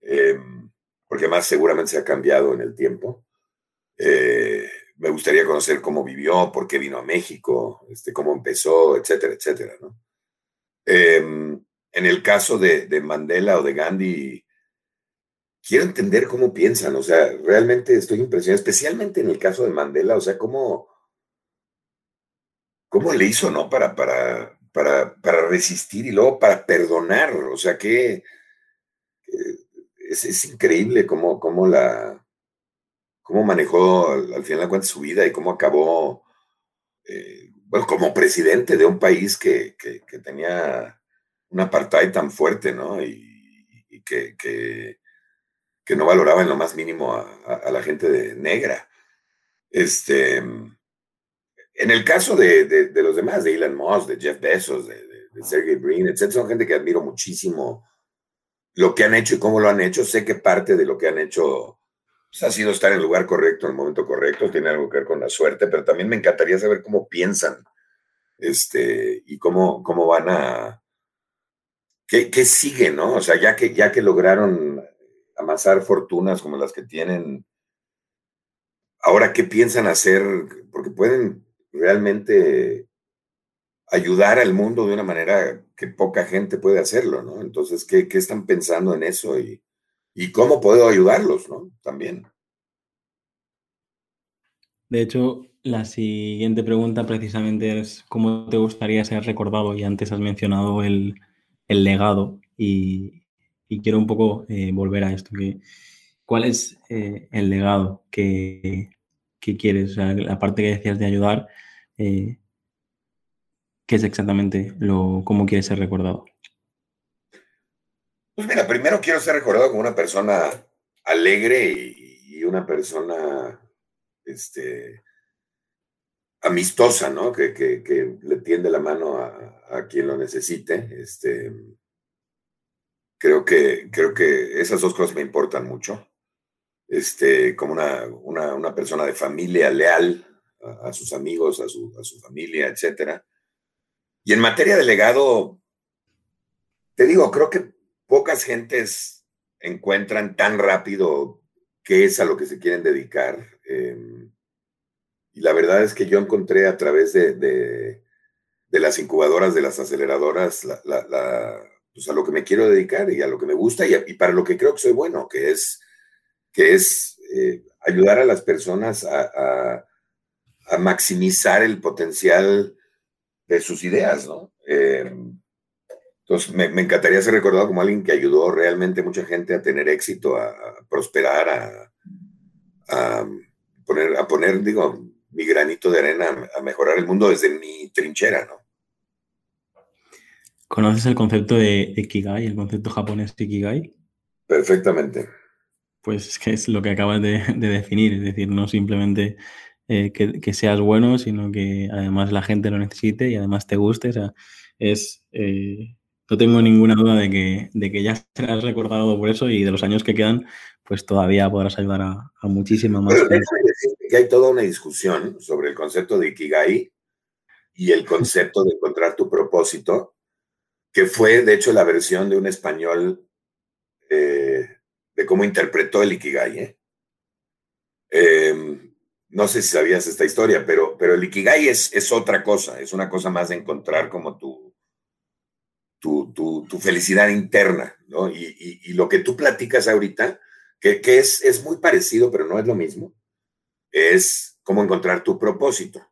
em, porque más seguramente se ha cambiado en el tiempo. Eh, me gustaría conocer cómo vivió, por qué vino a México, este, cómo empezó, etcétera, etcétera, ¿no? Em, en el caso de, de Mandela o de Gandhi, quiero entender cómo piensan, o sea, realmente estoy impresionado, especialmente en el caso de Mandela, o sea, cómo, cómo le hizo, ¿no? Para, para, para, para resistir y luego para perdonar, o sea, que es, increíble cómo, cómo la, cómo manejó al, final de cuentas su vida y cómo acabó, eh, bueno, como presidente de un país que, que, tenía un apartheid tan fuerte, ¿no? Y, que, que no valoraba en lo más mínimo a, la gente de negra. Este, en el caso de, los demás, de Elon Musk, de Jeff Bezos, de, Sergey Brin, etc., son gente que admiro muchísimo lo que han hecho y cómo lo han hecho. Sé que parte de lo que han hecho pues, ha sido estar en el lugar correcto, en el momento correcto, tiene algo que ver con la suerte, pero también me encantaría saber cómo piensan este, y cómo, cómo van a... ¿Qué, qué sigue, no? O sea, ya que, ya que lograron amasar fortunas como las que tienen. Ahora, ¿qué piensan hacer? Porque pueden realmente ayudar al mundo de una manera que poca gente puede hacerlo, ¿no? Entonces, ¿qué, están pensando en eso y, y, cómo puedo ayudarlos, ¿no? También. De hecho, la siguiente pregunta precisamente es cómo te gustaría ser recordado y antes has mencionado el, el legado y, y quiero un poco eh, volver a esto. Que, ¿Cuál es eh, el legado que, quieres? O sea, la parte que decías de ayudar, eh, ¿qué es exactamente lo, cómo quieres ser recordado? Pues mira, primero quiero ser recordado como una persona alegre y, una persona este, amistosa, ¿no? Que, le tiende la mano a, a, quien lo necesite. Este, Creo que, creo que esas dos cosas me importan mucho. Este, como una, una, persona de familia leal a, sus amigos, a su, a su familia, etc. Y en materia de legado, te digo, creo que pocas gentes encuentran tan rápido qué es a lo que se quieren dedicar. Em, y la verdad es que yo encontré a través de, de, las incubadoras, de las aceleradoras, la, pues, a lo que me quiero dedicar y a lo que me gusta y, para lo que creo que soy bueno, que es, que es eh, ayudar a las personas a, maximizar el potencial de sus ideas, ¿no? Eh, entonces, me, encantaría ser recordado como alguien que ayudó realmente mucha gente a tener éxito, a, prosperar, a, poner, a poner, digo, mi granito de arena a mejorar el mundo desde mi trinchera, ¿no? ¿Conoces el concepto de Ikigai, el concepto japonés de Ikigai? Perfectamente. Pues es que es lo que acabas de, definir, es decir, no simplemente eh, que, seas bueno, sino que además la gente lo necesite y además te guste. O sea, es, eh, no tengo ninguna duda de que, de que ya serás recordado por eso y de los años que quedan, pues todavía podrás ayudar a, a muchísima más gente. Que hay toda una discusión sobre el concepto de Ikigai y el concepto de encontrar tu propósito, que fue de hecho la versión de un español eh, de cómo interpretó el Ikigai. ¿eh? Em, no sé si sabías esta historia, pero, pero el Ikigai es, es otra cosa, es una cosa más de encontrar como tu, tu, tu, felicidad interna, ¿no? Y, y, lo que tú platicas ahorita, que, que, es, es muy parecido, pero no es lo mismo, es cómo encontrar tu propósito,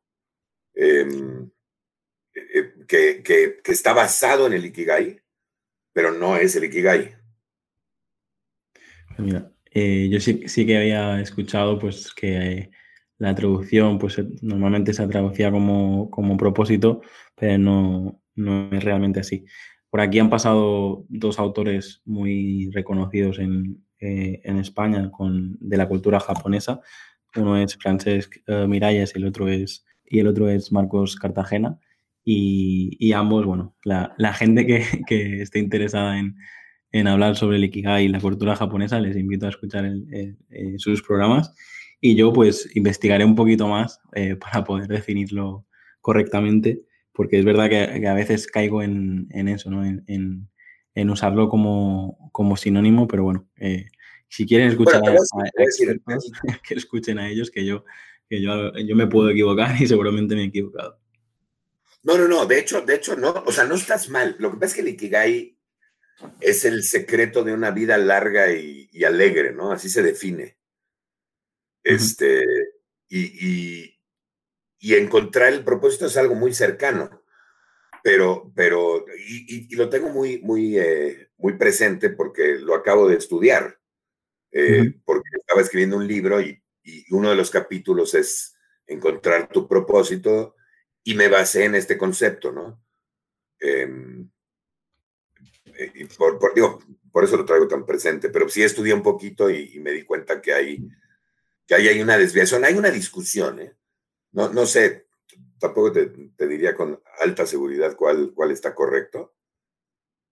em, que, que, que, está basado en el Ikigai, pero no es el Ikigai. Mira, eh, yo sí, sí, que había escuchado pues que la traducción, pues normalmente se traducía como, como propósito, pero no, no es realmente así. Por aquí han pasado dos autores muy reconocidos en, eh, España con, de la cultura japonesa. Uno es Francesc eh, Miralles y el otro es, y el otro es Marcos Cartagena. Y, ambos, bueno, la, gente que, esté interesada en, hablar sobre el Ikigai y la cultura japonesa, les invito a escuchar sus programas. Y yo pues investigaré un poquito más eh, para poder definirlo correctamente porque es verdad que, a veces caigo en, eso, ¿no? En, usarlo como, sinónimo, pero bueno, eh, si quieren escuchar a, expertos, que escuchen a ellos, que yo, que yo, yo me puedo equivocar y seguramente me he equivocado. No, no, no, de hecho, de hecho, no, o sea, no estás mal. Lo que pasa es que el Ikigai es el secreto de una vida larga y, alegre, ¿no? Así se define. Este, y, y encontrar el propósito es algo muy cercano, pero, pero y, lo tengo muy, muy, eh, muy presente porque lo acabo de estudiar, eh, porque estaba escribiendo un libro y, uno de los capítulos es encontrar tu propósito y me basé en este concepto, ¿no? Em, eh, y por, eso lo traigo tan presente, pero sí estudié un poquito y, me di cuenta que hay, que hay, hay una desviación, hay una discusión, ¿eh? No, no sé, tampoco te, diría con alta seguridad cuál, cuál está correcto,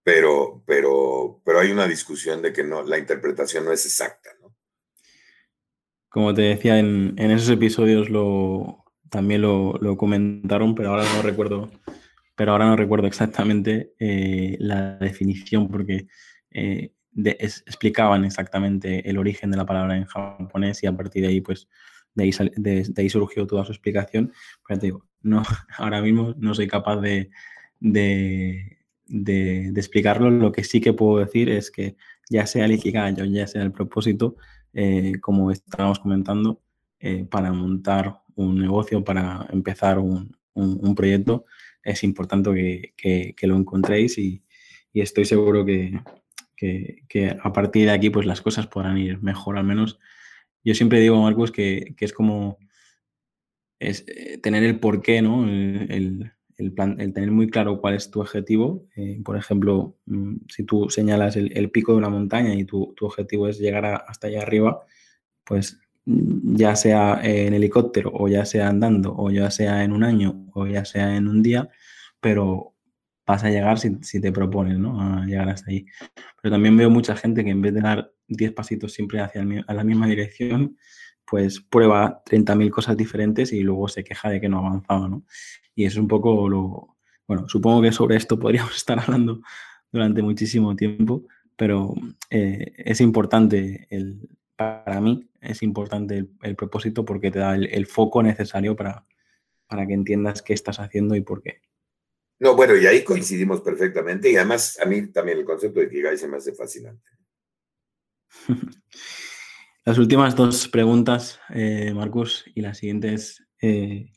pero, pero, pero hay una discusión de que no, la interpretación no es exacta. ¿no? Como te decía, en, esos episodios lo, también lo, comentaron, pero ahora no recuerdo, pero ahora no recuerdo exactamente eh, la definición porque eh, explicaban exactamente el origen de la palabra en japonés y a partir de ahí pues de ahí, surgió toda su explicación. No, ahora mismo no soy capaz de, explicarlo. Lo que sí que puedo decir es que ya sea el Ikigai o ya sea el propósito, eh, como estábamos comentando, para montar un negocio, para empezar un, proyecto, es importante que, lo encontréis y, estoy seguro que, que, a partir de aquí pues las cosas podrán ir mejor, al menos yo siempre digo, Marcos, que, es como es, eh, tener el porqué, ¿no? El, plan, el tener muy claro cuál es tu objetivo. Eh, por ejemplo, mm, si tú señalas el, pico de una montaña y tu, objetivo es llegar hasta allá arriba, pues ya sea en helicóptero o ya sea andando o ya sea en un año o ya sea en un día, pero vas a llegar si, si te propones, ¿no? A llegar hasta ahí. Pero también veo mucha gente que en vez de dar 10 pasitos siempre hacia la misma dirección, pues prueba 30.000 cosas diferentes y luego se queja de que no ha avanzado, ¿no? Y es un poco lo... Bueno, supongo que sobre esto podríamos estar hablando durante muchísimo tiempo, pero eh, es importante, el, para mí, es importante el, propósito porque te da el, foco necesario para, para que entiendas qué estás haciendo y por qué. No, bueno, y ahí coincidimos perfectamente y además a mí también el concepto de Kigai se me hace fascinante. Las últimas dos preguntas, eh, Marcus, y la siguiente es, eh,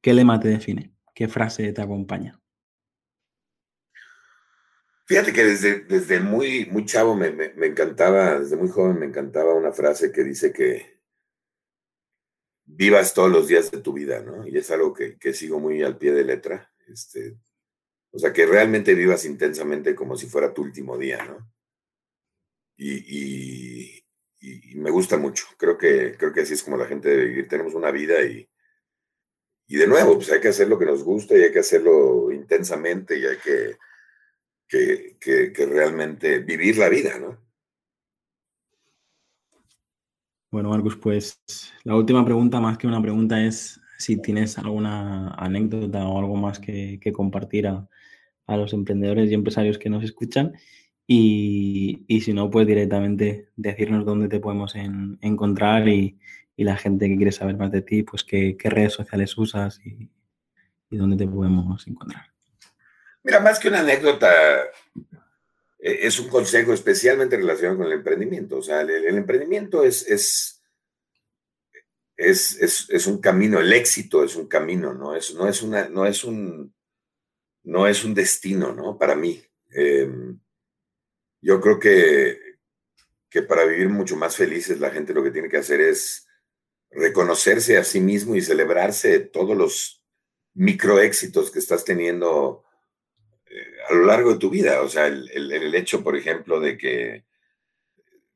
¿qué lema te define? ¿Qué frase te acompaña? Fíjate que desde, desde muy, muy chavo me, encantaba, desde muy joven me encantaba una frase que dice que vivas todos los días de tu vida, ¿no? Y es algo que, sigo muy al pie de letra. Este, o sea, que realmente vivas intensamente como si fuera tu último día, ¿no? Y, me gusta mucho. Creo que, creo que así es como la gente debe vivir. Tenemos una vida y, y de nuevo, pues hay que hacer lo que nos gusta y hay que hacerlo intensamente y hay que que, realmente vivir la vida, ¿no? Bueno, Marcus, pues la última pregunta, más que una pregunta, es si tienes alguna anécdota o algo más que, compartir a, los emprendedores y empresarios que nos escuchan. Y, si no, pues directamente decirnos dónde te podemos encontrar y, la gente que quiere saber más de ti, pues qué, redes sociales usas y dónde te podemos encontrar. Mira, más que una anécdota, eh, es un consejo especialmente relacionado con el emprendimiento. O sea, el, emprendimiento es, es, es, un camino, el éxito es un camino, ¿no? Es, no, es una, no, es un, no es un destino, ¿no? Para mí. Em, yo creo que, que para vivir mucho más felices la gente lo que tiene que hacer es reconocerse a sí mismo y celebrarse todos los microéxitos que estás teniendo a lo largo de tu vida. O sea, el, hecho, por ejemplo, de que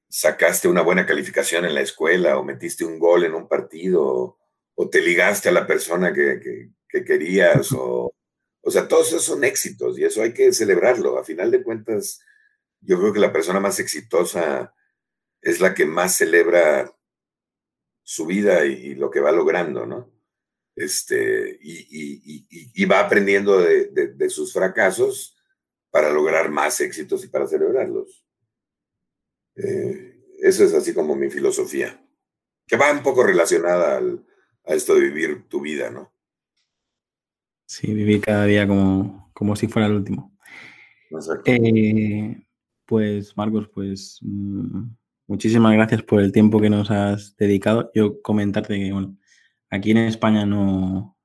sacaste una buena calificación en la escuela o metiste un gol en un partido o, te ligaste a la persona que, querías o, o sea, todos esos son éxitos y eso hay que celebrarlo. A final de cuentas, yo creo que la persona más exitosa es la que más celebra su vida y lo que va logrando, ¿no? este, y, va aprendiendo de, sus fracasos para lograr más éxitos y para celebrarlos. Eh, eso es así como mi filosofía, que va un poco relacionada a esto de vivir tu vida, ¿no? Sí, vivir cada día como, como si fuera el último. Eh, pues Marcos, pues mm, muchísimas gracias por el tiempo que nos has dedicado. Yo comentarte que, bueno, Aquí en España no,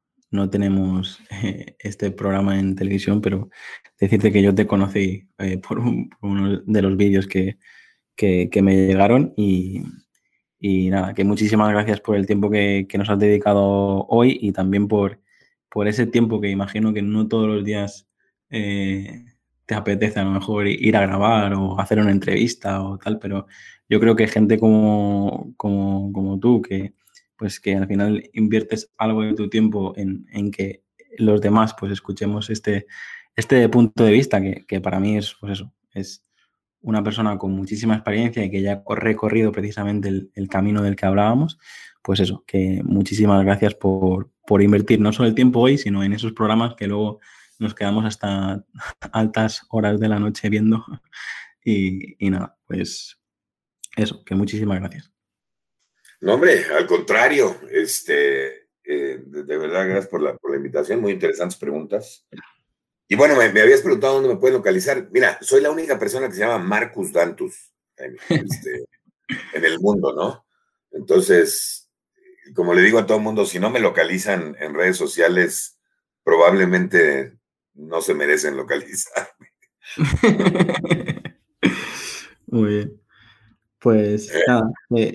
tenemos eh, este programa en televisión, pero decirte que yo te conocí eh, por, uno de los vídeos que, me llegaron y, nada, que muchísimas gracias por el tiempo que, nos has dedicado hoy y también por, por ese tiempo que imagino que no todos los días eh, te apetece a lo mejor ir a grabar o hacer una entrevista o tal, pero yo creo que gente como, como, como tú, que, pues que al final inviertes algo de tu tiempo en, que los demás pues escuchemos este, este punto de vista que, para mí es pues eso, es una persona con muchísima experiencia y que ya ha recorrido precisamente el, camino del que hablábamos, pues eso, que muchísimas gracias por, invertir no solo el tiempo hoy, sino en esos programas que luego nos quedamos hasta altas horas de la noche viendo. Y, y nada, pues eso, que muchísimas gracias. No, hombre, al contrario, este, eh, de, verdad, gracias por la, por la, invitación, muy interesantes preguntas. Y bueno, me, habías preguntado dónde me puedes localizar. Mira, soy la única persona que se llama Marcus Dantus en, este, en el mundo, ¿no? Entonces, como le digo a todo el mundo, si no me localizan en redes sociales, probablemente no se merecen localizarme. Muy bien. Pues eh. nada,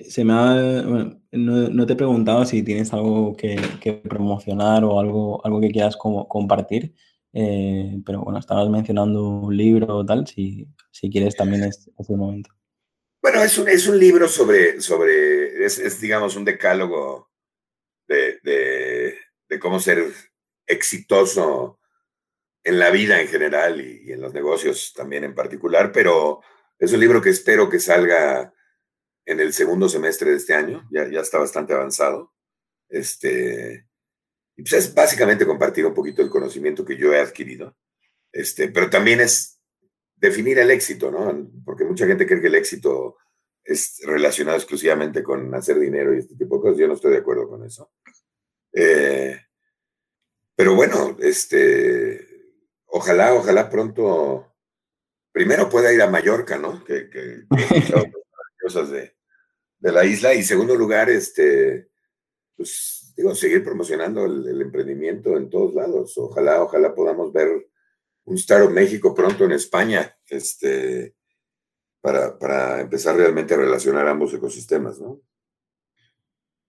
se me ha, bueno, no, te he preguntado si tienes algo que, promocionar o algo, algo que quieras como compartir, eh, pero bueno, estabas mencionando un libro o tal, si, si quieres también es, el momento. Bueno, es un, es un libro sobre, sobre es, digamos un decálogo de, de, cómo ser exitoso en la vida en general y en los negocios también en particular, pero es un libro que espero que salga en el segundo semestre de este año, ya, ya está bastante avanzado. Este, pues es básicamente compartir un poquito el conocimiento que yo he adquirido, este, pero también es definir el éxito, ¿no? Porque mucha gente cree que el éxito es relacionado exclusivamente con hacer dinero y este tipo de cosas. Yo no estoy de acuerdo con eso. Eh, pero bueno, este, ojalá, ojalá pronto, primero pueda ir a Mallorca, ¿no? Cosas de, de la isla. Y segundo lugar, este, pues digo, seguir promocionando el, emprendimiento en todos lados. Ojalá, ojalá podamos ver un Startup México pronto en España, este, para, para empezar realmente a relacionar ambos ecosistemas, ¿no?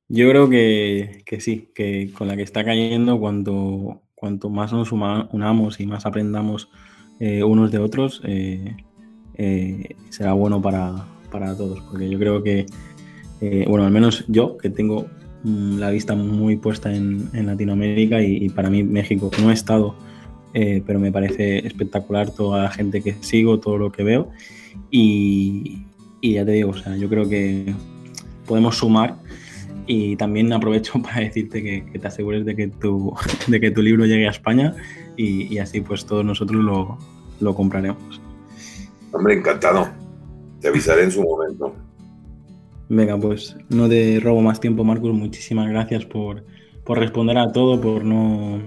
Yo creo que, que, sí, que con la que está cayendo, cuanto, cuanto más nos unamos y más aprendamos eh, unos de otros, eh, eh, será bueno para, para, todos. Porque yo creo que, bueno, al menos yo, que tengo mm, la vista muy puesta en, Latinoamérica y, para mí México no he estado, pero me parece espectacular toda la gente que sigo, todo lo que veo. Y, y ya te digo, o sea, yo creo que podemos sumar y también aprovecho para decirte que, te asegures de que, tu, de que tu libro llegue a España y, así pues todos nosotros lo, lo, compraremos. Hombre, encantado. Te avisaré en su momento. Venga, pues no te robo más tiempo, Marcus. Muchísimas gracias por, por responder a todo, por no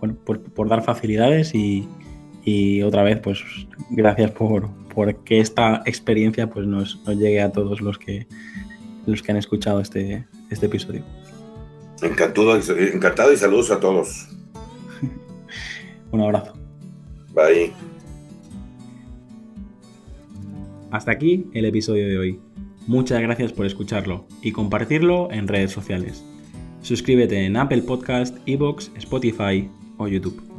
por, por, dar facilidades y, y, otra vez, pues gracias por, por que esta experiencia pues nos, nos llegue a todos los que los que han escuchado este, este episodio. Encantado, encantado y saludos a todos. Un abrazo. Bye. Hasta aquí el episodio de hoy. Muchas gracias por escucharlo y compartirlo en redes sociales. Suscríbete en Apple Podcast, Evox, Spotify o YouTube.